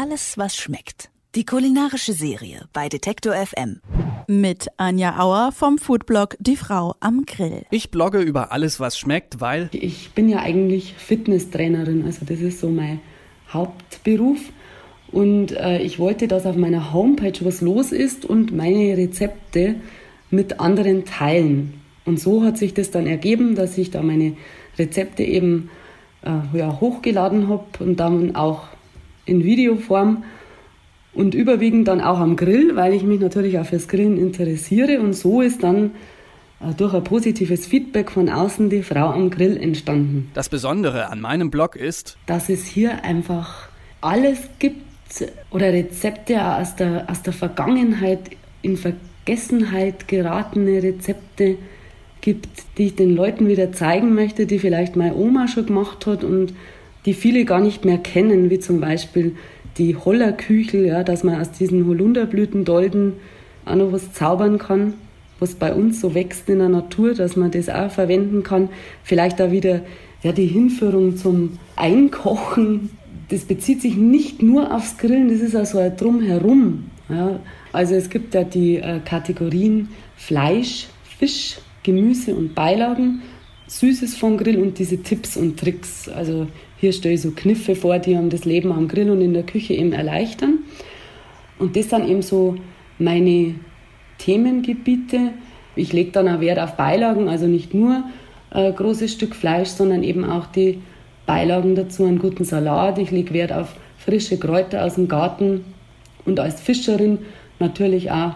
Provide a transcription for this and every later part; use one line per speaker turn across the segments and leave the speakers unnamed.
Alles, was schmeckt. Die kulinarische Serie bei Detektor FM.
Mit Anja Auer vom Foodblog Die Frau am Grill.
Ich blogge über alles, was schmeckt, weil
Ich bin ja eigentlich Fitnesstrainerin, also das ist so mein Hauptberuf. Und äh, ich wollte, dass auf meiner Homepage was los ist und meine Rezepte mit anderen teilen. Und so hat sich das dann ergeben, dass ich da meine Rezepte eben äh, ja, hochgeladen habe und dann auch in Videoform und überwiegend dann auch am Grill, weil ich mich natürlich auch fürs Grillen interessiere. Und so ist dann äh, durch ein positives Feedback von außen die Frau am Grill entstanden.
das Besondere an meinem Blog ist,
Dass es hier einfach alles gibt oder Rezepte aus der, aus der Vergangenheit, in Vergessenheit geratene Rezepte gibt, die ich den Leuten wieder zeigen möchte, die vielleicht meine Oma schon gemacht hat und die viele gar nicht mehr kennen, wie zum Beispiel die Hollerküchel, ja, dass man aus diesen Holunderblütendolden auch noch was zaubern kann, was bei uns so wächst in der Natur, dass man das auch verwenden kann. Vielleicht auch wieder ja, die Hinführung zum Einkochen. Das bezieht sich nicht nur aufs Grillen, das ist also ein Drumherum. Ja. Also es gibt ja die äh, Kategorien Fleisch, Fisch, Gemüse und Beilagen, Süßes vom Grill und diese Tipps und Tricks. Also hier stelle ich so Kniffe vor, die einem das Leben am Grill und in der Küche eben erleichtern. Und das sind eben so meine Themengebiete. Ich lege dann auch Wert auf Beilagen, also nicht nur ein großes Stück Fleisch, sondern eben auch die Beilagen dazu, einen guten Salat. Ich lege Wert auf frische Kräuter aus dem Garten und als Fischerin natürlich auch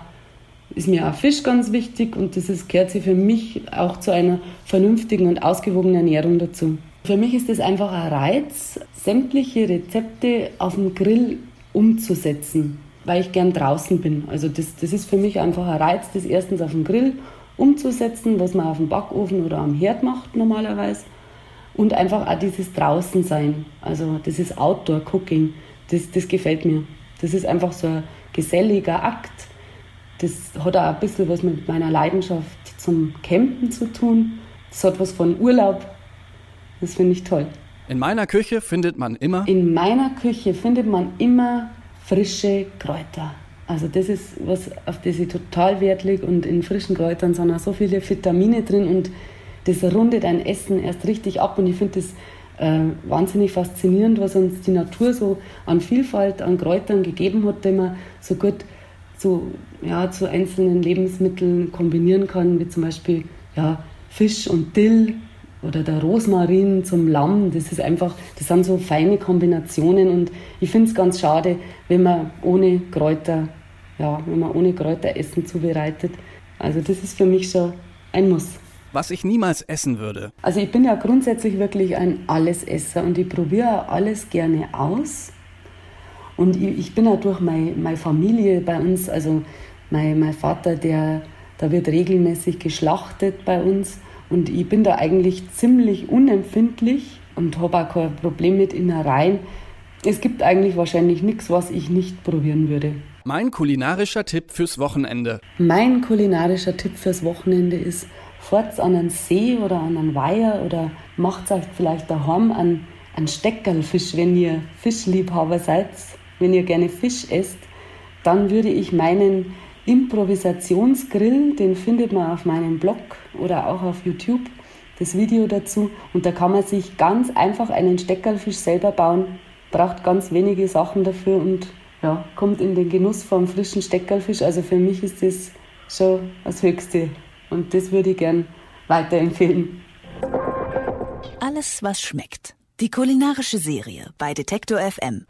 ist mir auch Fisch ganz wichtig und das ist, gehört sich für mich auch zu einer vernünftigen und ausgewogenen Ernährung dazu. Für mich ist es einfach ein Reiz, sämtliche Rezepte auf dem Grill umzusetzen, weil ich gern draußen bin. Also das, das ist für mich einfach ein Reiz, das erstens auf dem Grill umzusetzen, was man auf dem Backofen oder am Herd macht normalerweise. Und einfach auch dieses Draußensein, also dieses Outdoor-Cooking, das, das gefällt mir. Das ist einfach so ein geselliger Akt. Das hat auch ein bisschen was mit meiner Leidenschaft zum Campen zu tun. Das hat was von Urlaub. Das finde ich toll.
in meiner Küche findet man immer
In meiner Küche findet man immer frische Kräuter. Also das ist was, auf das ich total Wert lege. Und in frischen Kräutern sind auch so viele Vitamine drin und das rundet ein Essen erst richtig ab. Und ich finde das äh, wahnsinnig faszinierend, was uns die Natur so an Vielfalt an Kräutern gegeben hat, die man so gut zu, ja, zu einzelnen Lebensmitteln kombinieren kann, wie zum Beispiel ja, Fisch und Dill oder der Rosmarin zum Lamm. Das ist einfach, das sind so feine Kombinationen und ich finde es ganz schade, wenn man ohne Kräuter, ja, wenn man ohne Kräuter Essen zubereitet. Also das ist für mich schon ein Muss.
was ich niemals essen würde.
Also ich bin ja grundsätzlich wirklich ein Allesesser und ich probiere alles gerne aus. Und ich, ich bin ja durch meine, meine Familie bei uns, also mein, mein Vater, der, da wird regelmäßig geschlachtet bei uns. Und ich bin da eigentlich ziemlich unempfindlich und habe auch kein Problem mit Innereien. Es gibt eigentlich wahrscheinlich nichts, was ich nicht probieren würde.
Mein kulinarischer Tipp fürs Wochenende.
Mein kulinarischer Tipp fürs Wochenende ist, fahrt an einen See oder an einen Weiher oder macht euch vielleicht daheim einen, einen Steckerlfisch, wenn ihr Fischliebhaber seid, wenn ihr gerne Fisch esst, dann würde ich meinen Improvisationsgrill, den findet man auf meinem Blog oder auch auf YouTube, das Video dazu. Und da kann man sich ganz einfach einen Steckerlfisch selber bauen, braucht ganz wenige Sachen dafür und ja, kommt in den Genuss vom frischen Steckerlfisch. Also für mich ist das schon das Höchste. Und das würde ich gern weiterempfehlen.
Alles, was schmeckt. Die kulinarische Serie bei Detektor FM.